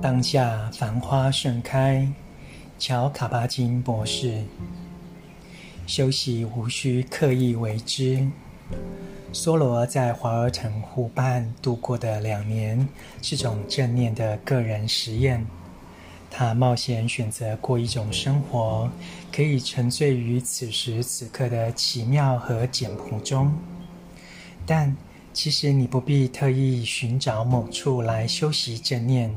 当下繁花盛开，乔卡巴金博士。休息无需刻意为之。梭罗在华尔城湖畔度过的两年是种正念的个人实验。他冒险选择过一种生活，可以沉醉于此时此刻的奇妙和简朴中。但其实你不必特意寻找某处来修习正念。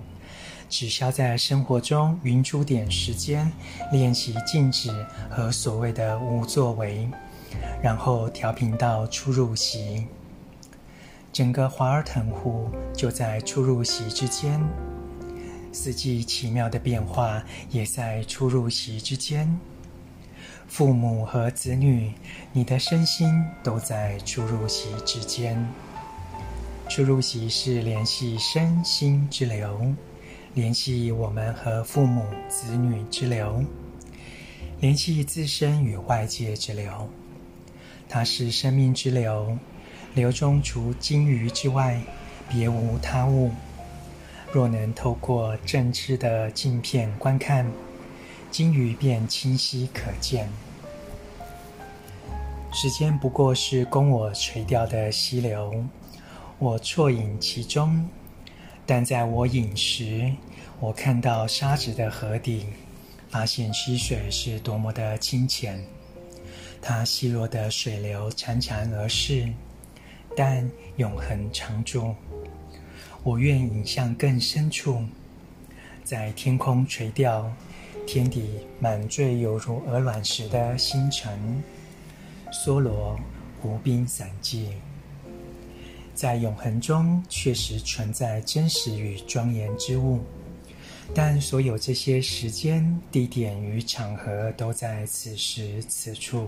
只需要在生活中匀出点时间，练习静止和所谓的无作为，然后调频到出入息。整个华尔滕湖就在出入息之间，四季奇妙的变化也在出入息之间。父母和子女，你的身心都在出入息之间。出入息是联系身心之流。联系我们和父母、子女之流，联系自身与外界之流。它是生命之流，流中除金鱼之外，别无他物。若能透过正知的镜片观看，金鱼便清晰可见。时间不过是供我垂钓的溪流，我啜饮其中。但在我饮时，我看到沙子的河底，发现溪水是多么的清浅。它细弱的水流潺潺而逝，但永恒常驻。我愿引向更深处，在天空垂钓，天底满缀犹如鹅卵石的星辰。梭罗湖滨散记。在永恒中，确实存在真实与庄严之物，但所有这些时间、地点与场合都在此时此处。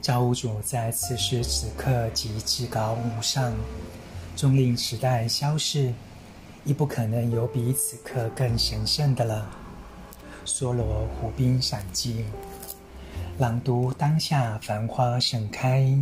造物主在此时此刻即至高无上，终令时代消逝，亦不可能有比此刻更神圣的了。梭罗湖滨散记，朗读当下繁花盛开。